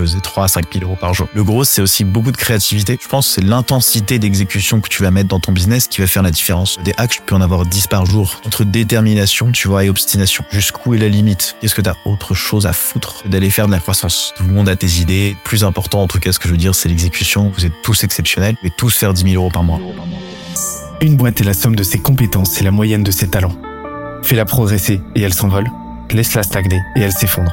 faisais 3 à 5 000 euros par jour. Le gros, c'est aussi beaucoup de créativité. Je pense que c'est l'intensité d'exécution que tu vas mettre dans ton business qui va faire la différence. Des hacks, tu peux en avoir 10 par jour. Entre détermination, tu vois, et obstination. Jusqu'où est la limite? Qu'est-ce que tu as autre chose à foutre? D'aller faire de la croissance Tout le monde a tes idées. Plus important, en tout cas, ce que je veux dire, c'est l'exécution. Vous êtes tous exceptionnels et tous faire 10 000 euros par mois. Une boîte est la somme de ses compétences et la moyenne de ses talents. Fais-la progresser et elle s'envole. Laisse-la stagner et elle s'effondre.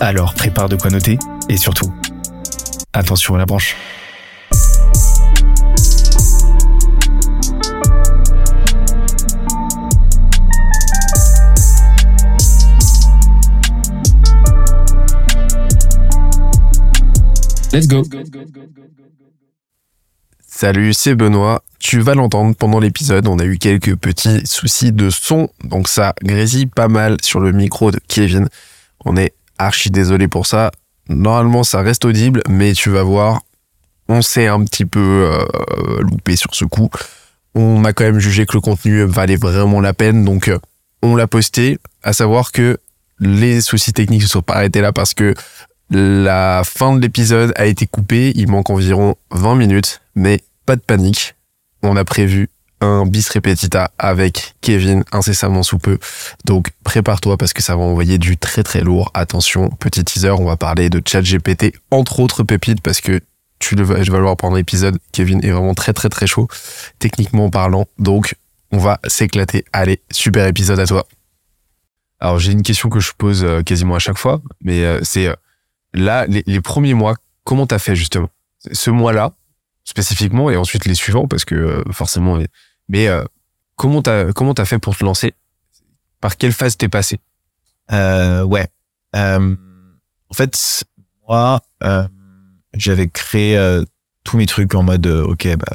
Alors prépare de quoi noter, et surtout, attention à la branche. Let's go. Salut, c'est Benoît. Tu vas l'entendre pendant l'épisode, on a eu quelques petits soucis de son, donc ça grésille pas mal sur le micro de Kevin. On est archi désolé pour ça. Normalement, ça reste audible, mais tu vas voir, on s'est un petit peu euh, loupé sur ce coup. On a quand même jugé que le contenu valait vraiment la peine, donc euh, on l'a posté. À savoir que les soucis techniques se sont pas arrêtés là parce que la fin de l'épisode a été coupée. Il manque environ 20 minutes, mais pas de panique. On a prévu un bis repetita avec Kevin incessamment sous peu. Donc prépare-toi parce que ça va envoyer du très très lourd. Attention, petit teaser, on va parler de ChatGPT, entre autres pépites parce que tu le vas, je vais le voir pendant l'épisode. Kevin est vraiment très très très chaud, techniquement parlant. Donc on va s'éclater. Allez, super épisode à toi. Alors j'ai une question que je pose euh, quasiment à chaque fois, mais euh, c'est euh, là les, premiers mois, comment t'as fait justement? Ce mois-là, spécifiquement et ensuite les suivants parce que forcément mais euh, comment t'as comment t'as fait pour te lancer? Par quelle phase t'es passé? Euh, ouais. Euh, en fait, moi, euh, j'avais créé euh, tous mes trucs en mode, euh, ok, bah,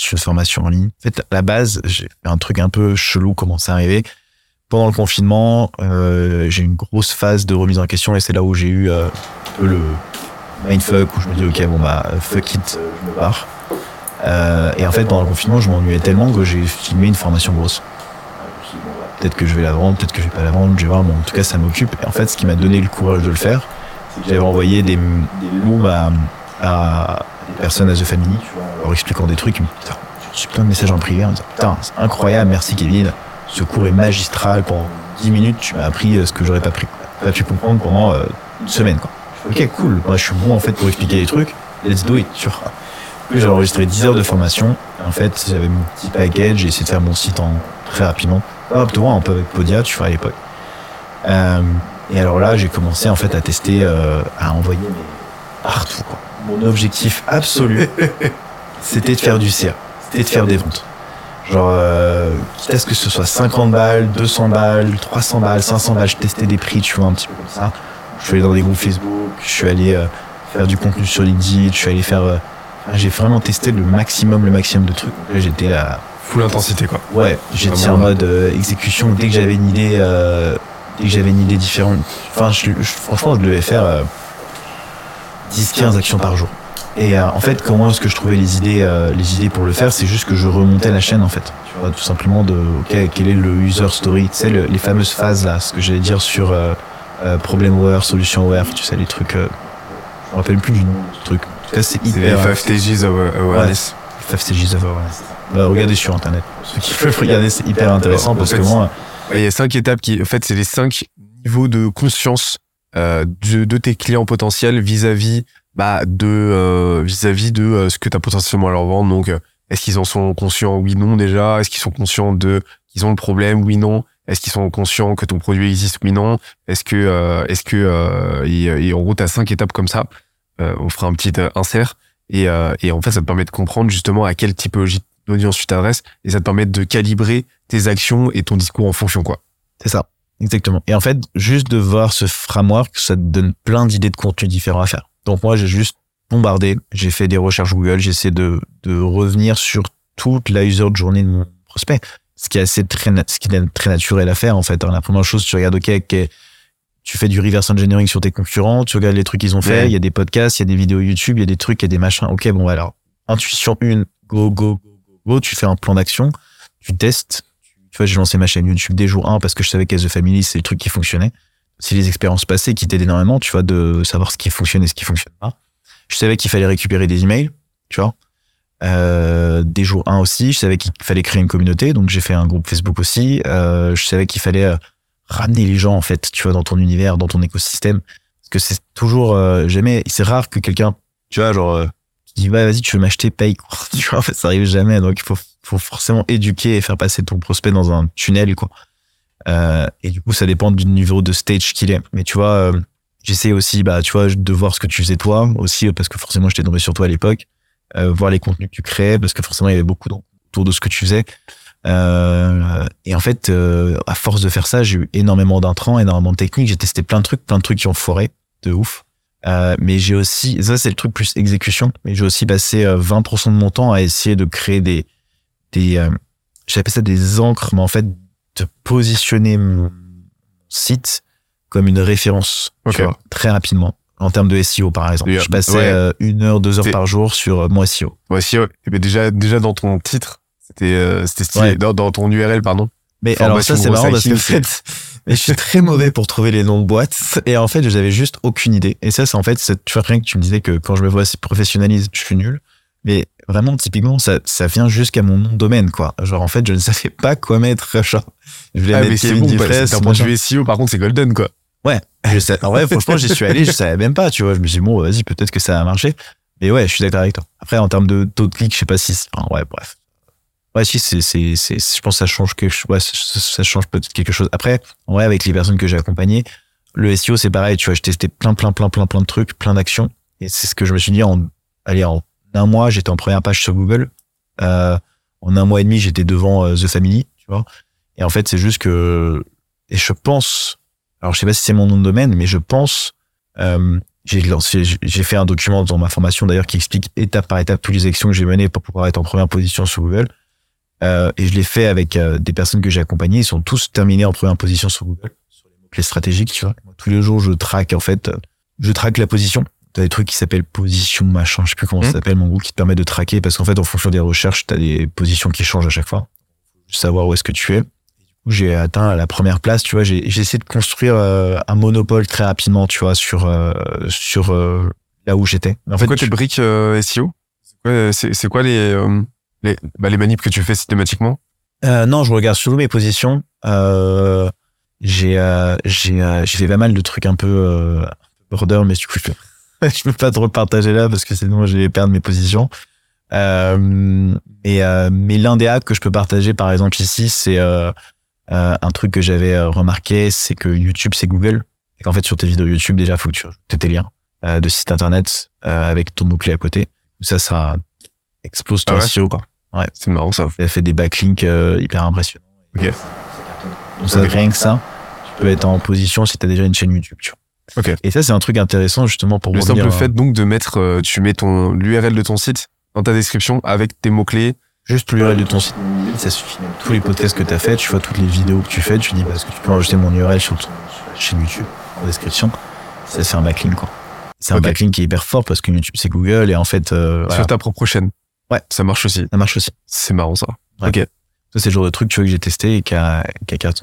je formation en ligne. En fait, à la base, j'ai fait un truc un peu chelou, comment c'est arrivé. Pendant le confinement, j'ai une grosse phase de remise en question et c'est là où j'ai eu un peu le mindfuck où je me dis, ok, bon bah, fuck it, je me barre. Euh, et en fait, pendant le confinement, je m'ennuyais tellement que j'ai filmé une formation grosse. Peut-être que je vais la vendre, peut-être que je vais pas la vendre, je vais voir, mais en tout cas, ça m'occupe. Et en fait, ce qui m'a donné le courage de le faire, j'avais envoyé des, des looms à, des personnes à The Family, leur expliquant des trucs. J'ai plein de messages en privé en disant, putain, c'est incroyable, merci Kevin. Ce cours est magistral. Pendant 10 minutes, tu m'as appris euh, ce que j'aurais pas pris. Pas pu comprendre pendant euh, une semaine, quoi. Ok, cool. Moi, je suis bon, en fait, pour expliquer les trucs. Let's do it, tu. Puis j'ai enregistré 10 heures de formation. En fait, j'avais mon petit package, j'ai essayé de faire mon site en très rapidement. Pas toi, un peu avec Podia, tu vois, à l'époque. Euh, et alors là, j'ai commencé en fait à tester, euh, à envoyer partout. Quoi. Mon objectif absolu, c'était de faire du CA, c'était de faire des ventes. Genre, euh, quitte à ce que ce soit 50 balles, 200 balles, 300 balles, 500 balles, je testais des prix, tu vois, un petit peu comme ça. Je suis allé dans des groupes Facebook, je suis allé euh, faire du contenu sur LinkedIn, je suis allé faire... enfin, j'ai vraiment testé le maximum, le maximum de trucs. J'étais là... full intensité quoi Ouais, j'étais en mode euh, exécution dès que j'avais une idée, euh, dès que j'avais une idée différente. Enfin, je, je- franchement, je devais faire euh, 10-15 actions par jour. Et euh, en fait, comment est-ce que je trouvais les idées, les idées pour le faire C'est juste que je remontais la chaîne en fait. Tu vois, tout simplement de, ok, quel est le user story? Tu sais, le- les fameuses phases là, ce que j'allais dire sur problem aware, solution aware, tu sais, les trucs. je me rappelle plus du nom de ce truc. Cas, c'est c'est les hyper. 5 stages of awareness. Stages of awareness. Bah, regardez sur internet. Ceux qui peuvent regarder, c'est hyper intéressant parce fait, que moi, Ouais, il y a cinq étapes qui en fait c'est les cinq niveaux de conscience euh, de, de tes clients potentiels vis-à-vis bah de euh, vis-à-vis de euh, ce que tu as potentiellement à leur vendre. Donc euh, est-ce qu'ils en sont conscients? Oui non déjà. Est-ce qu'ils sont conscients de qu'ils ont le problème? Oui non. Est-ce qu'ils sont conscients que ton produit existe? Oui non. Est-ce que euh, est-ce que euh, et, et en gros tu as cinq étapes comme ça. Euh, on fera un petit euh, insert et, euh, et en fait ça te permet de comprendre justement à quelle typologie d'audience tu t'adresses et ça te permet de calibrer tes actions et ton discours en fonction quoi c'est ça. Exactement. Et en fait, juste de voir ce framework, ça te donne plein d'idées de contenu différents à faire. Donc moi, j'ai juste bombardé. J'ai fait des recherches Google. J'essaie de, de revenir sur toute la user journée de mon prospect. Ce qui est assez très, ce qui est très naturel à faire, en fait. La première chose, tu regardes, OK, ok, tu fais du reverse engineering sur tes concurrents, tu regardes les trucs qu'ils ont fait, Ouais. il y a des podcasts, il y a des vidéos YouTube, il y a des trucs, il y a des machins. OK, bon, alors, intuition une, go, go, go, go, go, tu fais un plan d'action, tu testes. Tu vois, j'ai lancé ma chaîne YouTube dès jour 1 parce que je savais qu'As The Family, c'est le truc qui fonctionnait. C'est les expériences passées qui t'aident énormément, tu vois, de savoir ce qui fonctionne et ce qui fonctionne pas. Je savais qu'il fallait récupérer des emails, tu vois. Euh, des jours 1 aussi, je savais qu'il fallait créer une communauté, donc j'ai fait un groupe Facebook aussi. Euh, je savais qu'il fallait euh, ramener les gens en fait, tu vois, dans ton univers, dans ton écosystème, parce que c'est toujours euh, jamais, c'est rare que quelqu'un, tu vois, genre, euh, dis ouais, vas-y, tu veux m'acheter, paye, quoi. tu vois, en fait, ça arrive jamais, donc il faut, faut forcément éduquer et faire passer ton prospect dans un tunnel, quoi. Euh, et du coup, ça dépend du niveau de stage qu'il est. Mais tu vois, j'essaie aussi, bah, tu vois, de voir ce que tu faisais toi aussi, parce que forcément, j'étais tombé sur toi à l'époque voir les contenus que tu créais parce que forcément il y avait beaucoup autour de ce que tu faisais euh, et en fait euh, à force de faire ça j'ai eu énormément d'intrants énormément de techniques j'ai testé plein de trucs plein de trucs qui ont foiré de ouf euh, mais j'ai aussi ça c'est le truc plus exécution mais j'ai aussi passé euh, 20% de mon temps à essayer de créer des des euh, j'appelle ça des encres mais en fait de positionner mon site comme une référence Ok. tu vois, très rapidement en termes de SEO par exemple je passais ouais. euh, une heure deux heures par jour sur euh, mon SEO si, ouais. Et ben déjà, déjà dans ton titre, c'était, euh, c'était stylé. Ouais. Dans, dans ton URL, pardon. Mais Formation alors ça c'est marrant parce que en growth fait, mais je suis très mauvais pour trouver les noms de boîtes et en fait j'avais juste aucune idée. Et ça c'est en fait, c'est- tu vois rien que tu me disais que quand je me vois si professionnalise, je suis nul. Mais vraiment typiquement ça, ça vient jusqu'à mon nom de domaine quoi. Genre en fait je ne savais pas quoi mettre. Genre je voulais Ah, mais mettre c'est Kevin bon, d'un point de vue SEO, par contre, c'est golden, quoi. Ouais, je sais. En vrai, franchement, j'y suis allé, je savais même pas, tu vois. Je me suis dit, bon, vas-y, peut-être que ça a marché. Mais ouais, je suis d'accord avec toi. Après, en termes de taux de clic, je sais pas si, c'est- enfin, ouais, bref. Ouais, si, c'est, c'est, c'est, je pense que ça change quelque chose, ouais, ça, change peut-être quelque chose. Après, vrai, avec les personnes que j'ai accompagnées, le SEO, c'est pareil, tu vois, je testais plein, plein, plein, plein, plein de trucs, plein d'actions. Et c'est ce que je me suis dit en, allez, en un mois, j'étais en première page sur Google. Euh, en un mois et demi, j'étais devant euh, The Family, tu vois. Et en fait, c'est juste que, et je pense, alors je sais pas si c'est mon nom de domaine, mais je pense, euh, j'ai lancé, j'ai fait un document dans ma formation d'ailleurs qui explique étape par étape toutes les actions que j'ai menées pour pouvoir être en première position sur Google. Euh, et je l'ai fait avec euh, des personnes que j'ai accompagnées. Ils sont tous terminés en première position sur Google, sur les mots-clés stratégiques, tu vois. Tous les jours, je traque, en fait, euh, je traque la position. T'as des trucs qui s'appellent position machin, je sais plus comment ça Mhm. s'appelle, mon groupe qui te permet de traquer parce qu'en fait, en fonction des recherches, t'as des positions qui changent à chaque fois. Savoir où est-ce que tu es. J'ai atteint la première place, tu vois. J'ai j'ai essayé de construire euh, un monopole très rapidement, tu vois, sur euh, sur euh, là où j'étais. En C'est fait, quoi tes briques SEO C'est quoi, c'est, c'est quoi les, euh, les, bah, les manips que tu fais systématiquement Euh, non, je regarde surtout mes positions. Euh, j'ai euh, j'ai euh, j'ai fait pas mal de trucs un peu euh, border, mais du coup je peux je peux pas trop partager là parce que sinon je vais perdre mes positions. Euh, mais euh, mais l'un des hacks que je peux partager par exemple ici, c'est un truc que j'avais remarqué, c'est que YouTube c'est Google et qu'en fait sur tes vidéos YouTube déjà faut que tu ajoutes tes liens de site internet avec ton mot clé à côté. Ça ça explose ton Ah ouais SEO quoi. C'est marrant, ça. Elle fait des backlinks euh, hyper impressionnants. Ok. Donc ça, rien que ça, tu peux être en position si tu as déjà une chaîne YouTube. Tu vois. Ok. Et ça, c'est un truc intéressant justement pour Le simple fait donc de mettre, euh, tu mets ton l'URL de ton site dans ta description avec tes mots clés. juste l'URL de ton site. Ça suffit. Tous les podcasts que tu as fait, tu vois toutes les vidéos que tu fais, tu dis parce que tu peux enregistrer mon URL sur ton chaîne YouTube en description? Ça, c'est un backlink quoi. C'est un backlink qui est hyper fort parce que YouTube c'est Google et en fait, euh, voilà, sur ta propre chaîne. Ouais. Ça marche aussi. ça marche aussi. C'est marrant ça. Ouais. Ok. Ça, c'est le genre de truc, tu vois, que j'ai testé et qui a.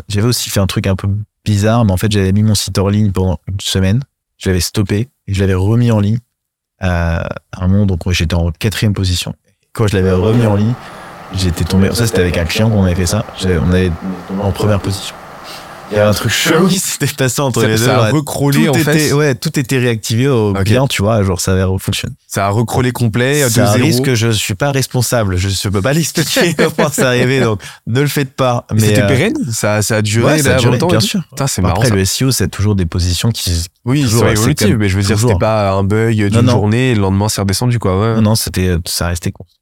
J'avais aussi fait un truc un peu bizarre, mais en fait, j'avais mis mon site en ligne pendant une semaine. Je l'avais stoppé et je l'avais remis en ligne à un moment, donc j'étais en quatrième position. Quand je l'avais remis en ligne, j'étais tombé, ça c'était avec un client qu'on avait fait ça, on avait tombé en première position. Il y avait un truc chelou qui s'était passé entre les deux. ça a recrawlé tout en était, fait. ouais, tout était réactivé au Ok. client, tu vois, genre ça avait fonctionné. Ça a recrawlé complet C'est un risque que je suis pas responsable. Je ne peux pas l'expliquer comment c'est arrivé, donc ne le faites pas. Mais c'était euh, pérenne? Ça, ça a duré Ouais, ça a duré, longtemps bien sûr. Putain, c'est marrant. Après, ça. le SEO, c'est toujours des positions qui. Oui, toujours, comme- mais je veux dire, c'était pas un bug d'une journée le lendemain c'est redescendu quoi. Ouais. Non, non, c'était, ça restait constant.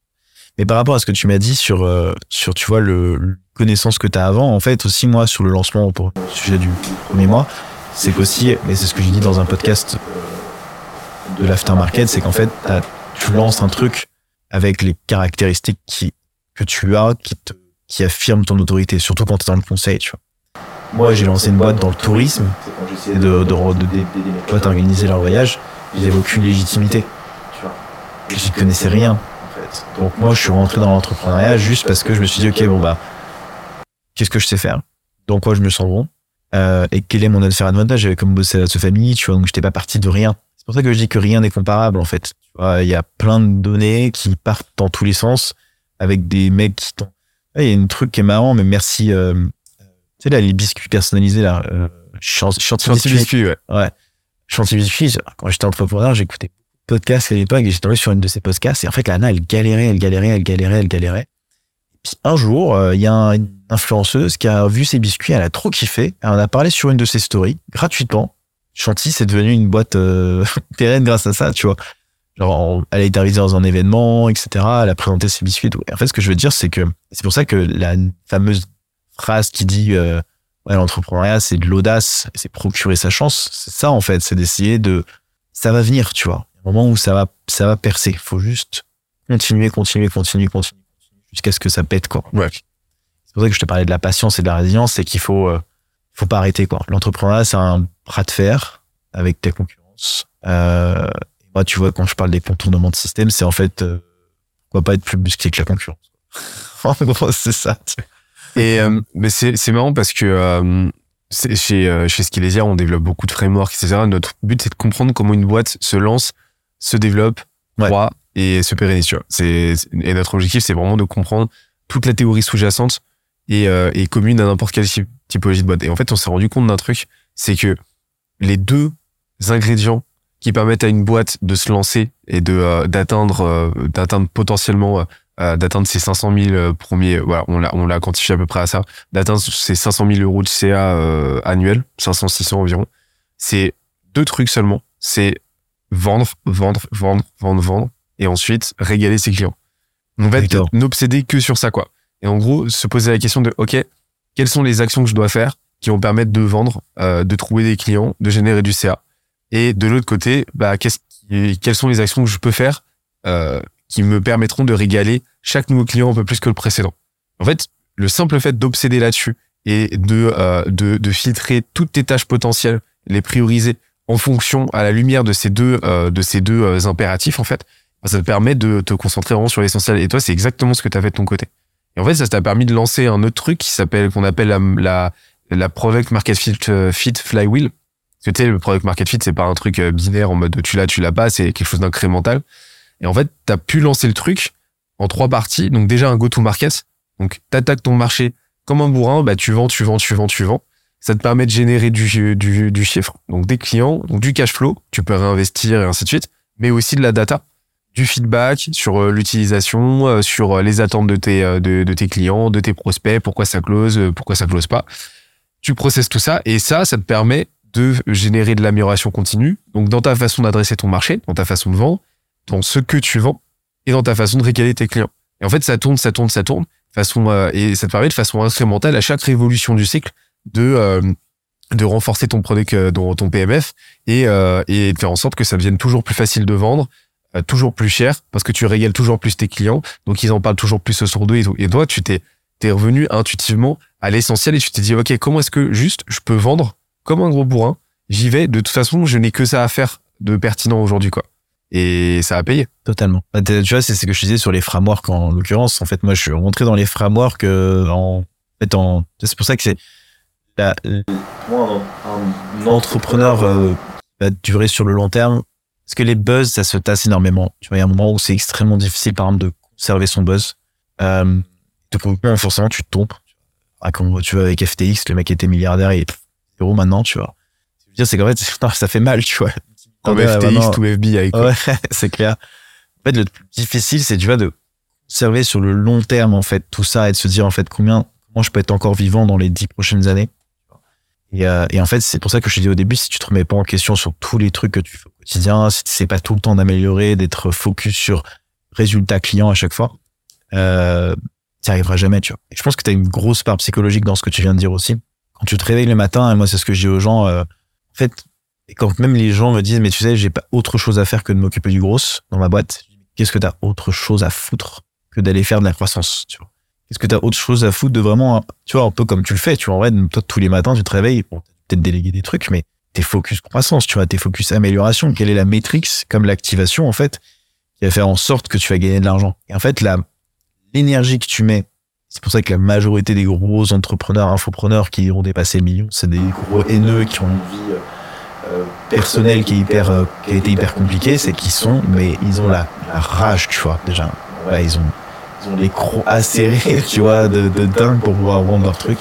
Mais par rapport à ce que tu m'as dit sur, euh, sur, tu vois, le, le connaissance que tu as avant, en fait, aussi, moi, sur le lancement pour le sujet du premier mois, c'est qu'aussi, mais c'est ce que j'ai dit dans un podcast de l'aftermarket, c'est qu'en fait, tu lances un truc avec les caractéristiques qui, que tu as, qui te, qui affirment ton autorité, surtout quand tu es dans le conseil, tu vois. Moi, j'ai lancé une boîte dans le tourisme. J'essayais de, de, de, mes potes organiser leur voyage. J'avais aucune légitimité, tu vois. Et J'y connaissais rien, en fait. Donc, moi, je suis rentré dans l'entrepreneuriat juste parce que je me suis dit, OK, bon, bah, qu'est-ce que je sais faire? Dans quoi je me sens bon? Euh, et quel est mon avantage? J'avais comme bossé à ce famille, tu vois, donc j'étais pas parti de rien. C'est pour ça que je dis que rien n'est comparable, en fait. Tu vois, il y a plein de données qui partent dans tous les sens avec des mecs qui t'ont. Il y a un truc qui est marrant, mais merci. Euh, tu sais, là, les biscuits personnalisés, là. Euh, Chantilly biscuits. biscuit, ouais. Ouais. Chantilly biscuits, quand j'étais entrepreneur, j'écoutais podcasts à l'époque et j'étais tombé sur une de ces podcasts. Et en fait, Lana, elle galérait, elle galérait, elle galérait, elle galérait. Puis un jour, euh, il y a un- une influenceuse qui a vu ses biscuits, elle a trop kiffé. Elle en a parlé sur une de ses stories, gratuitement. Chantilly, c'est devenu une boîte euh, pérenne grâce à ça, tu vois. Genre, on- elle été arrivée dans un événement, etc. Elle a présenté ses biscuits. Et en fait, ce que je veux dire, c'est que c'est pour ça que la fameuse phrase qui dit euh, ouais, l'entrepreneuriat, c'est de l'audace, c'est procurer sa chance. C'est ça, en fait, c'est d'essayer de. Ça va venir, tu vois. Moment où ça va, ça va percer. Il faut juste continuer, continuer, continuer, continuer, jusqu'à ce que ça pète, quoi. Ouais. C'est pour ça que je te parlais de la patience et de la résilience, c'est qu'il faut, euh, faut pas arrêter, quoi. L'entrepreneuriat, c'est un bras de fer avec ta concurrence. Euh, moi, tu vois, quand je parle des contournements de système, c'est en fait, euh, pourquoi pas être plus musclé que la concurrence. en gros, c'est ça. Et euh, mais c'est c'est marrant parce que chez chez on développe beaucoup de frameworks, etc. Notre but c'est de comprendre comment une boîte se lance, se développe, Ouais. croît et se pérennise. C'est et notre objectif c'est vraiment de comprendre toute la théorie sous-jacente et euh, et commune à n'importe quelle typ- typologie de boîte. Et en fait, on s'est rendu compte d'un truc, c'est que les deux ingrédients qui permettent à une boîte de se lancer et de euh, d'atteindre euh, d'atteindre potentiellement d'atteindre ces 500 000 euh, premiers voilà on l'a on l'a quantifié à peu près à ça d'atteindre ces 500 000 euros de CA annuel 500 600 environ c'est deux trucs seulement c'est vendre vendre vendre vendre vendre et ensuite régaler ses clients en fait D'accord. n'obséder que sur ça quoi et en gros se poser la question de ok quelles sont les actions que je dois faire qui vont permettre de vendre euh, de trouver des clients de générer du CA et de l'autre côté, bah, qu'est-ce qui- quelles sont les actions que je peux faire euh, qui me permettront de régaler chaque nouveau client un peu plus que le précédent? En fait, le simple fait d'obséder là-dessus et de, euh, de, de filtrer toutes tes tâches potentielles, les prioriser en fonction à la lumière de ces deux, euh, de ces deux euh, impératifs, en fait, bah, ça te permet de te concentrer vraiment sur l'essentiel. Et toi, c'est exactement ce que tu as fait de ton côté. Et en fait, ça t'a permis de lancer un autre truc qui s'appelle, qu'on appelle la, la, la Product Market Fit, euh, Fit Flywheel. Parce que tu sais, le product market fit, c'est pas un truc euh, binaire en mode tu l'as, tu l'as pas, c'est quelque chose d'incrémental. Et en fait, t'as pu lancer le truc en trois parties. Donc déjà un go-to-market. Donc t'attaques ton marché comme un bourrin, bah tu vends, tu vends, tu vends, tu vends. Ça te permet de générer du, du, chiffre. Donc des clients, donc du cash flow, tu peux réinvestir et ainsi de suite, mais aussi de la data, du feedback sur euh, l'utilisation, euh, sur euh, les attentes de tes, de, tes clients, de tes prospects, pourquoi ça close, pourquoi ça close pas. Tu processes tout ça et ça, ça te permet de générer de l'amélioration continue. Donc, dans ta façon d'adresser ton marché, dans ta façon de vendre, dans ce que tu vends et dans ta façon de régaler tes clients. Et en fait, ça tourne, ça tourne, ça tourne. Façon, et ça te permet de façon incrémentale à chaque révolution du cycle de, euh, de renforcer ton dans ton PMF et, euh, et de faire en sorte que ça devienne toujours plus facile de vendre, euh, toujours plus cher parce que tu régales toujours plus tes clients. Donc, ils en parlent toujours plus autour d'eux et. Et toi, tu t'es, t'es revenu intuitivement à l'essentiel et tu t'es dit, OK, comment est-ce que juste je peux vendre comme un gros bourrin, j'y vais. De toute façon, je n'ai que ça à faire de pertinent aujourd'hui, quoi. Et ça a payé. Totalement. Bah, tu vois, c'est ce que je disais sur les frameworks en l'occurrence. En fait, moi, je suis rentré dans les frameworks en fait, en, c'est pour ça que c'est la, pour moi, un, un entrepreneur euh, qui va durer sur le long terme. Parce que les buzz, ça se tasse énormément. Tu vois, il y a un moment où c'est extrêmement difficile, par exemple, de conserver son buzz. Euh, de forcément, tu te trompes. Ah, Quand tu vois avec FTX, le mec était milliardaire et pff, zéro maintenant, tu vois. Ce que je veux dire, c'est qu'en fait, ça fait mal, tu vois. Comme FTX maintenant- ou FBI, quoi. Ouais, c'est clair. En fait, le plus difficile, c'est, tu vois, de observer sur le long terme, en fait, tout ça et de se dire, en fait, combien, comment je peux être encore vivant dans les dix prochaines années. Et, euh, et en fait, c'est pour ça que je te dis au début, si tu te remets pas en question sur tous les trucs que tu fais au quotidien, si tu sais pas tout le temps d'améliorer, d'être focus sur résultat client à chaque fois, euh, tu arriveras jamais, tu vois. Et je pense que tu as une grosse part psychologique dans ce que tu viens de dire aussi. Quand tu te réveilles le matin, et moi, c'est ce que je dis aux gens, euh, en fait, quand même les gens me disent, mais tu sais, j'ai pas autre chose à faire que de m'occuper du gros dans ma boîte, qu'est-ce que t'as autre chose à foutre que d'aller faire de la croissance, tu vois? Qu'est-ce que t'as autre chose à foutre de vraiment, tu vois, un peu comme tu le fais, tu vois, en vrai, toi, tous les matins, tu te réveilles, bon, peut-être déléguer des trucs, mais t'es focus croissance, tu vois, t'es focus amélioration. Quelle est la métrique, comme l'activation, en fait, qui va faire en sorte que tu vas gagner de l'argent? Et en fait, la, l'énergie que tu mets, c'est pour ça que la majorité des gros entrepreneurs, infopreneurs qui ont dépassé le million, c'est des gros haineux qui ont une vie euh, personnelle qui est hyper, euh, qui a été hyper compliquée, c'est qu'ils sont, mais ils ont la, la rage, tu vois, déjà. Ouais, ils ont, ils ont les crocs acérés, tu vois, de, de dingue pour pouvoir vendre leur truc.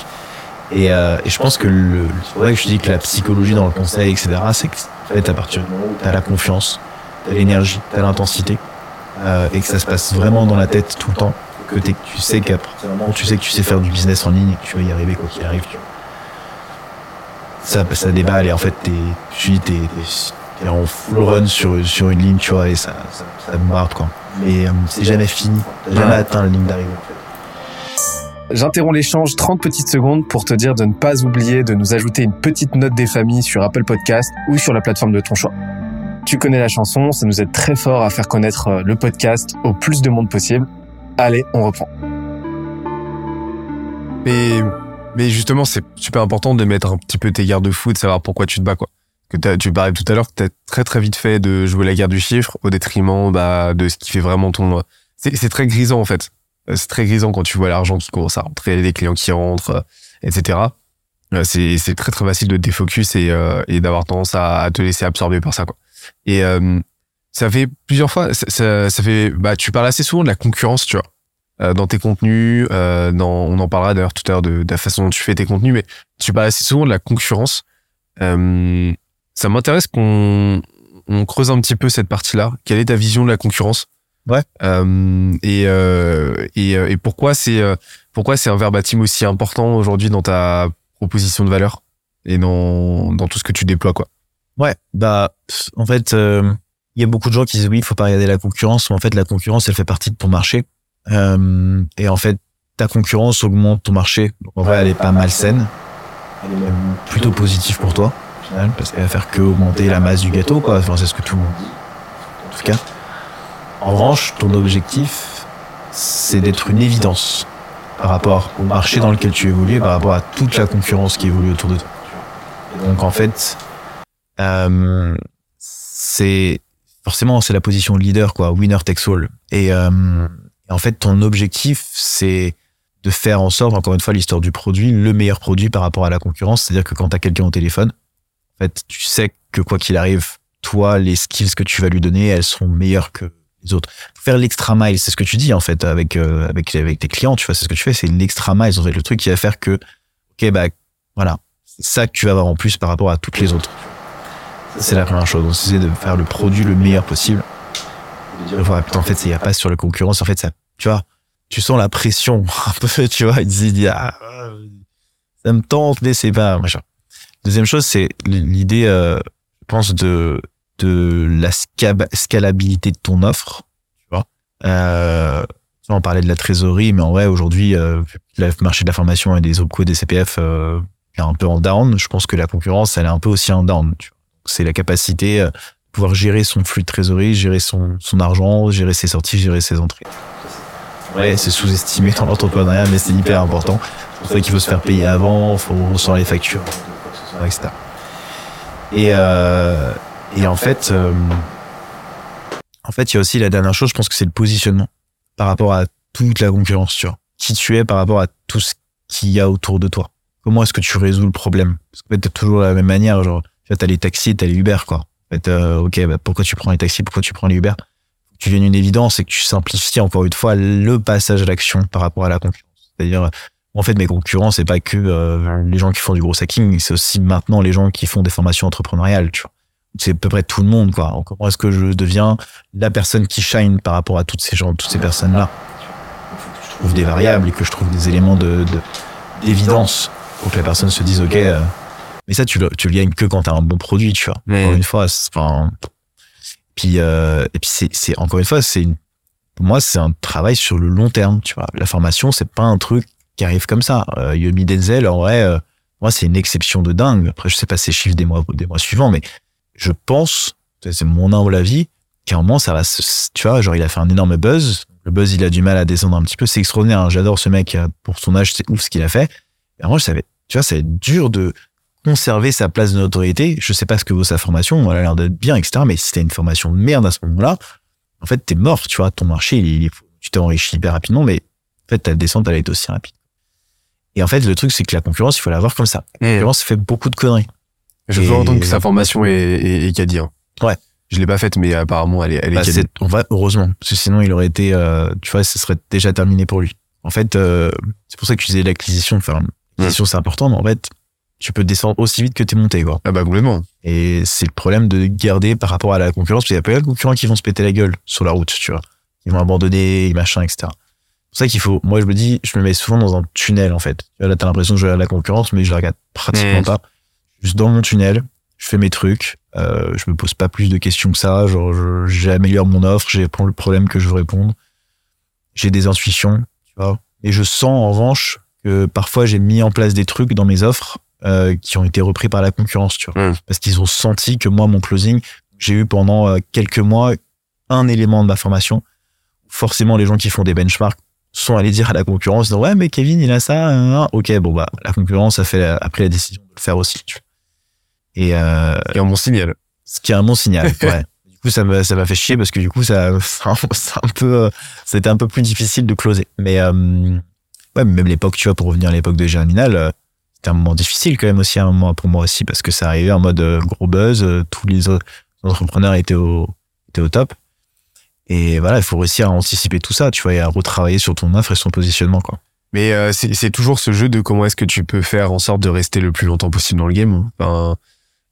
Et, euh, et je pense que le, c'est vrai que je dis que la psychologie dans le conseil, etc., c'est que, en fait, à partir du moment où t'as la confiance, t'as l'énergie, t'as l'intensité, euh, et que ça se passe vraiment dans la tête tout le temps, que t'es- tu sais qu'à tu sais que tu sais faire du business en ligne et que tu vas y arriver quoi qu'il arrive, tu vois. Ça, ça déballe et en fait, t'es, tu dis, t'es en full run sur, sur une ligne, tu vois, et ça, ça, ça bombarde, quoi. Mais euh, c'est jamais fini. T'as jamais atteint la ligne d'arrivée, en fait. J'interromps l'échange 30 petites secondes pour te dire de ne pas oublier de nous ajouter une petite note des familles sur Apple Podcast ou sur la plateforme de ton choix. Tu connais la chanson, ça nous aide très fort à faire connaître euh, le podcast au plus de monde possible. Allez, on reprend. Mais, mais justement, c'est super important de mettre un petit peu tes garde-fous, de savoir pourquoi tu te bats, quoi. Que tu parlais tout à l'heure que t'as très très vite fait de jouer la guerre du chiffre au détriment bah, de ce qui fait vraiment ton. C'est très grisant en fait. Euh, C'est très grisant quand tu vois l'argent qui commence à rentrer, les clients qui rentrent, euh, etc. Euh, C'est très très facile de te défocus et, euh, et d'avoir tendance à, te laisser absorber par ça quoi. Et euh, ça fait plusieurs fois, ça, ça, fait, bah tu parles assez souvent de la concurrence, tu vois dans tes contenus, dans, on en parlera d'ailleurs tout à l'heure de, de la façon dont tu fais tes contenus, mais tu parles assez souvent de la concurrence. Euh, ça m'intéresse qu'on on creuse un petit peu cette partie-là. Quelle est ta vision de la concurrence? Ouais. Euh, et, euh, et euh, et pourquoi c'est euh, pourquoi c'est un verbatim aussi important aujourd'hui dans ta proposition de valeur et dans dans tout ce que tu déploies quoi? Ouais, bah, en fait, euh, il y a beaucoup de gens qui disent oui, il faut pas regarder la concurrence, mais en fait, la concurrence, elle fait partie de ton marché. Euh, et en fait, ta concurrence augmente ton marché. Donc, en vrai, elle est pas malsaine. Elle est même plutôt positive pour toi, final, parce qu'elle va faire que augmenter la masse du gâteau, quoi. Enfin, c'est ce que tout le monde. En tout cas. En revanche, ton objectif, c'est d'être une évidence par rapport au marché dans lequel tu évolues, par rapport à toute la concurrence qui évolue autour de toi. Donc, en fait, euh, c'est forcément c'est la position de leader quoi winner takes all et, euh, en fait ton objectif c'est de faire en sorte encore une fois l'histoire du produit le meilleur produit par rapport à la concurrence c'est à dire que quand tu as quelqu'un au téléphone en fait tu sais que quoi qu'il arrive toi les skills que tu vas lui donner elles seront meilleures que les autres faire l'extra mile c'est ce que tu dis en fait avec euh, avec tes clients tu vois c'est ce que tu fais c'est l'extra mile en fait le truc qui va faire que ok bah voilà c'est ça que tu vas avoir en plus par rapport à toutes les autres c'est la première chose. Donc, c'est de faire le produit le meilleur possible. En fait, il n'y a pas sur la concurrence. En fait, ça, tu vois, tu sens la pression un peu, tu vois, il dit, ah, ça me tente, mais c'est pas, machin. Deuxième chose, c'est l'idée, euh, je pense, de, de la sca- scalabilité de ton offre, tu vois. Euh, on parlait de la trésorerie, mais en vrai, aujourd'hui, euh, le marché de la formation et des OPCO, des CPF, euh, est un peu en down. Je pense que la concurrence, elle est un peu aussi en down, c'est la capacité euh, de pouvoir gérer son flux de trésorerie, gérer son, son argent, gérer ses sorties, gérer ses entrées. Ouais, c'est sous-estimé dans l'entrepreneuriat, mais c'est hyper important. C'est pour ça qu'il faut se faire payer avant, faut recevoir les factures, etc. Et, euh, et en fait, euh, en fait, il y a aussi la dernière chose, je pense que c'est le positionnement par rapport à toute la concurrence, tu vois. Qui tu es par rapport à tout ce qu'il y a autour de toi. Comment est-ce que tu résous le problème? Parce que peut-être toujours de la même manière, genre, tu t'as les taxis, t'as les Uber, quoi. En fait, euh, ok, bah, pourquoi tu prends les taxis, pourquoi tu prends les Uber? Tu viennes une évidence et que tu simplifies encore une fois le passage à l'action par rapport à la concurrence. C'est-à-dire, en fait, mes concurrents, c'est pas que euh, les gens qui font du gros hacking, c'est aussi maintenant les gens qui font des formations entrepreneuriales, tu vois. C'est à peu près tout le monde, quoi. Comment est-ce que je deviens la personne qui shine par rapport à toutes ces gens, toutes ces personnes-là? Il faut que je trouve des variables et que je trouve des éléments de de- d'évidence pour que la personne se dise, ok. euh, mais ça, tu le, tu le gagnes que quand t'as un bon produit, tu vois. Mais- Encore une fois, c'est- enfin, puis euh, et puis c'est, c'est encore une fois, c'est une, pour moi, c'est un travail sur le long terme, tu vois. La formation, c'est pas un truc qui arrive comme ça. Euh, Yomi Denzel, en vrai, euh, moi, c'est une exception de dingue. Après, je sais pas ses chiffres des mois, suivants, mais je pense, c'est mon humble avis, qu'à un moment, ça va, se- tu vois, genre, il a fait un énorme buzz. Le buzz, il a du mal à descendre un petit peu. C'est extraordinaire. hein. J'adore ce mec. euh, Pour son âge, c'est ouf ce qu'il a fait. Ça va être- tu vois, ça va être dur de conserver sa place de notoriété. Je sais pas ce que vaut sa formation. Elle a l'air d'être bien, etc. Mais si t'as une formation de merde à ce moment-là, en fait, t'es mort, tu vois. Ton marché, tu t'es enrichi hyper rapidement, mais en fait, ta descente, elle été aussi rapide. Et en fait, le truc, c'est que la concurrence, il faut la voir comme ça. La concurrence fait beaucoup de conneries. Je veux entendre que sa formation est, est, hein. Ouais. Je l'ai pas faite, mais apparemment, elle est, elle Bah, on va heureusement, parce que sinon il aurait été, euh, tu vois, ce serait déjà terminé pour lui. En fait, euh, c'est pour ça que tu disais l'acquisition. Enfin, l'acquisition c'est important, mais en fait, tu peux descendre aussi vite que t'es monté, quoi. Ah bah complètement. Et c'est le problème de garder par rapport à la concurrence, parce qu'il y a pas mal de concurrents qui vont se péter la gueule sur la route, tu vois. Ils vont abandonner, machin, etc. C'est ça qu'il faut, moi je me dis, je me mets souvent dans un tunnel, en fait. Tu vois, Là, t'as l'impression que je regarde la concurrence, mais je la regarde pratiquement pas. Juste dans mon tunnel, je fais mes trucs, euh, je me pose pas plus de questions que ça, genre, je- j'améliore mon offre, j'ai le problème que je veux répondre. J'ai des intuitions, tu vois. Et je sens, en revanche, que parfois j'ai mis en place des trucs dans mes offres, euh, qui ont été repris par la concurrence, tu vois. Parce qu'ils ont senti que moi, mon closing, j'ai eu pendant euh, quelques mois un élément de ma formation. Forcément, les gens qui font des benchmarks sont allés dire à la concurrence, ouais, mais Kevin, il a ça, hein, hein. ok, bon, bah, la concurrence a fait la- a pris la décision de le faire aussi. Et, euh, C'est un bon signal. ce qui est un bon signal, ouais. Du coup, ça m'a, ça m'a fait chier parce que du coup, ça, c'est un peu, c'était un peu plus difficile de closer. Mais, euh, ouais, même l'époque, tu vois, pour revenir à l'époque de Germinal, euh, c'était un moment difficile quand même aussi, un moment pour moi aussi, parce que ça arrivait en mode euh, gros buzz, euh, tous les autres entrepreneurs étaient au, étaient au top. Et voilà, il faut réussir à anticiper tout ça, tu vois, et à retravailler sur ton offre et son positionnement, quoi. Mais euh, c'est toujours ce jeu de comment est-ce que tu peux faire en sorte de rester le plus longtemps possible dans le game. hein. Enfin,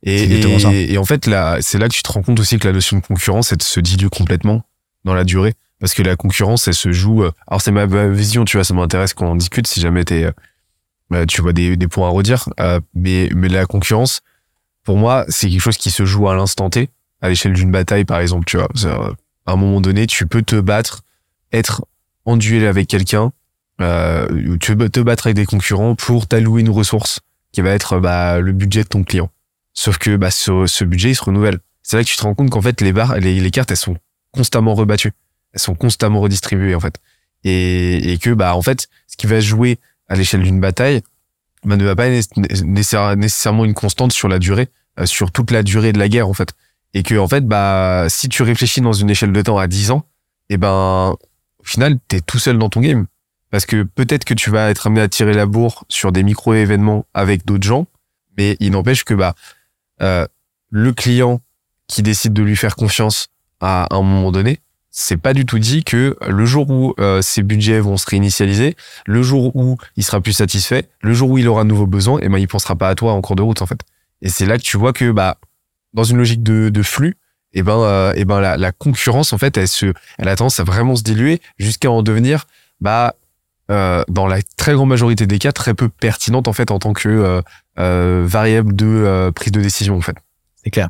et, et, ça. et en fait, là, c'est là que tu te rends compte aussi que la notion de concurrence, elle se dilue complètement dans la durée. Parce que la concurrence, elle se joue. euh, Alors, c'est ma ma vision, tu vois, ça m'intéresse qu'on en discute si jamais t'es, euh, bah, tu vois des, des points à redire. Euh, mais, mais la concurrence, pour moi, c'est quelque chose qui se joue à l'instant T, à l'échelle d'une bataille, par exemple, tu vois. À un moment donné, tu peux te battre, être en duel avec quelqu'un, euh, tu peux te battre avec des concurrents pour t'allouer une ressource qui va être bah, le budget de ton client. Sauf que bah, ce, ce budget, il se renouvelle. C'est là que tu te rends compte qu'en fait, les, barres, les, les cartes, elles sont constamment rebattues. Elles sont constamment redistribuées, en fait. Et, et que, bah, en fait, ce qui va jouer à l'échelle d'une bataille bah, ne va pas être nécessaire- nécessairement une constante sur la durée, euh, sur toute la durée de la guerre, en fait. Et que, en fait, bah, si tu réfléchis dans une échelle de temps à 10 ans, et ben, au final, t'es tout seul dans ton game. Parce que peut-être que tu vas être amené à tirer la bourre sur des micro-événements avec d'autres gens, mais il n'empêche que bah euh, le client qui décide de lui faire confiance à un moment donné, c'est pas du tout dit que le jour où euh, ses budgets vont se réinitialiser, le jour où il sera plus satisfait, le jour où il aura un nouveau besoin, et ben il pensera pas à toi en cours de route en fait. Et c'est là que tu vois que bah dans une logique de, de flux, et ben euh, et ben la, la concurrence en fait elle se elle a tendance à vraiment se diluer jusqu'à en devenir bah euh, dans la très grande majorité des cas très peu pertinente en fait en tant que euh, euh, variable de prise de décision en fait. C'est clair.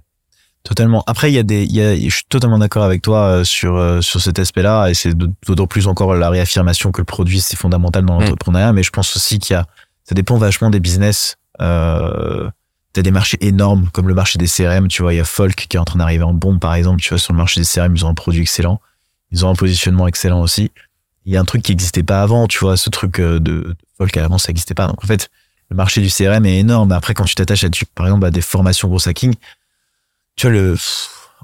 Totalement. Après, il y a des, il y a, je suis totalement d'accord avec toi sur sur cet aspect-là, et c'est d'autant plus encore la réaffirmation que le produit c'est fondamental dans Mm. l'entrepreneuriat. Mais je pense aussi qu'il y a, ça dépend vachement des business. Euh, T'as des marchés énormes comme le marché des CRM. Tu vois, il y a Folk qui est en train d'arriver en bombe, par exemple. Tu vois, sur le marché des CRM, ils ont un produit excellent, ils ont un positionnement excellent aussi. Il y a un truc qui n'existait pas avant. Tu vois, ce truc euh, de, Folk avant, ça n'existait pas. Donc en fait, le marché du CRM est énorme. Après, quand tu t'attaches à, par exemple, à des formations gros hacking, tu vois, le,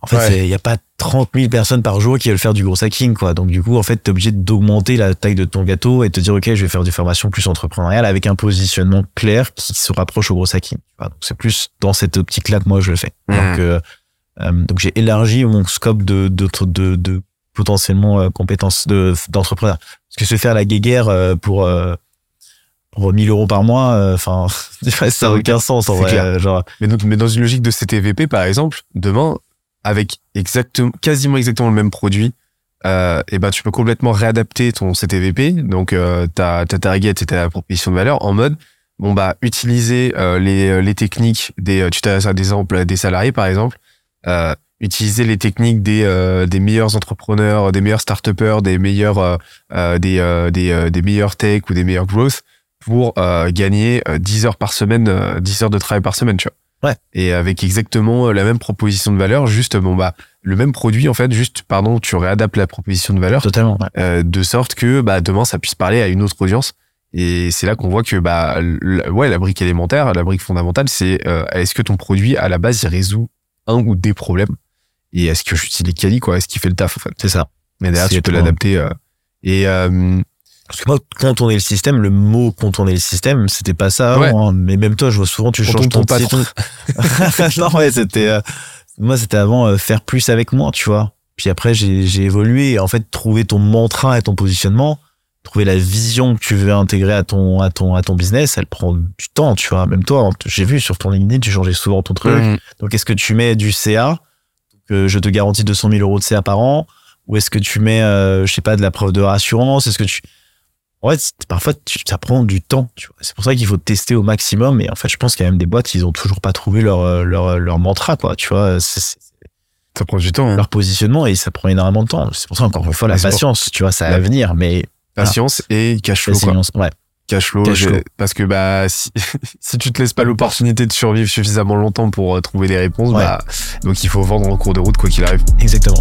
en fait, Ouais. il y a pas 30 000 personnes par jour qui veulent faire du gros hacking, quoi. Donc, du coup, en fait, t'es obligé d'augmenter la taille de ton gâteau et te dire, OK, je vais faire des formations plus entrepreneuriales avec un positionnement clair qui se rapproche au gros hacking. Donc, c'est plus dans cette optique-là que moi, je le fais. Donc, euh, euh, donc, j'ai élargi mon scope de, de, de, de potentiellement euh, compétences de, d'entrepreneur. Parce que se faire la guéguerre pour, pour 1000 euros par mois, enfin, ça n'a aucun sens, en vrai. clair. Genre, Mais, donc, mais dans une logique de CTVP par exemple, demain avec exactement quasiment exactement le même produit, euh, et ben tu peux complètement réadapter ton CTVP, donc euh, ta ta target et ta proposition de valeur en mode bon bah utiliser euh, les les techniques des tu t'as ça des des salariés par exemple euh, utiliser les techniques des euh, des meilleurs entrepreneurs des meilleurs start des meilleurs euh, euh, des euh, des euh, des meilleurs tech ou des meilleurs growth pour euh, gagner euh, 10 heures par semaine euh, 10 heures de travail par semaine tu vois Ouais. Et avec exactement la même proposition de valeur, juste bon bah le même produit en fait, juste pardon, tu réadaptes la proposition de valeur Totalement. ouais. euh, de sorte que bah demain ça puisse parler à une autre audience. Et c'est là qu'on voit que bah l- ouais la brique élémentaire, la brique fondamentale, c'est euh, est-ce que ton produit à la base il résout un ou des problèmes? Et est-ce que il est quali quoi, est-ce qu'il fait le taf en fait? C'est ça. Mais derrière tu peux l'adapter euh, et euh, Parce que moi, contourner le système, le mot contourner le système, c'était pas ça avant, Ouais. hein. Mais même toi, je vois souvent, tu Contourne changes ton ton titre. non, ouais, c'était, euh, moi, c'était avant euh, faire plus avec moi, tu vois. Puis après, j'ai, évolué et en fait, trouver ton mantra et ton positionnement, trouver la vision que tu veux intégrer à ton, à ton, à ton business, elle prend du temps, tu vois. Même toi, hein, j'ai vu sur ton LinkedIn, tu changeais souvent ton truc. Mhm. Donc, est-ce que tu mets du CA que je te garantis 200 000 euros de CA par an? Ou est-ce que tu mets, euh, je sais pas, de la preuve de rassurance? Est-ce que tu... En fait, parfois, ça prend du temps. C'est pour ça qu'il faut tester au maximum. Et en fait, je pense qu'il y a même des boîtes, ils ont toujours pas trouvé leur, euh, leur, leur mantra, quoi. Tu vois, ça prend du temps. hein. leur positionnement et ça prend énormément de temps. C'est pour ça, encore une fois, la Ouais, c'est pour- patience, tu vois, ça va venir. Mais Patience et cash flow quoi. ouais. Cash flow, Cash flow. parce que bah si, si tu te laisses pas l'opportunité de survivre suffisamment longtemps pour euh, trouver des réponses, Ouais. bah donc il faut vendre en cours de route quoi qu'il arrive. exactement.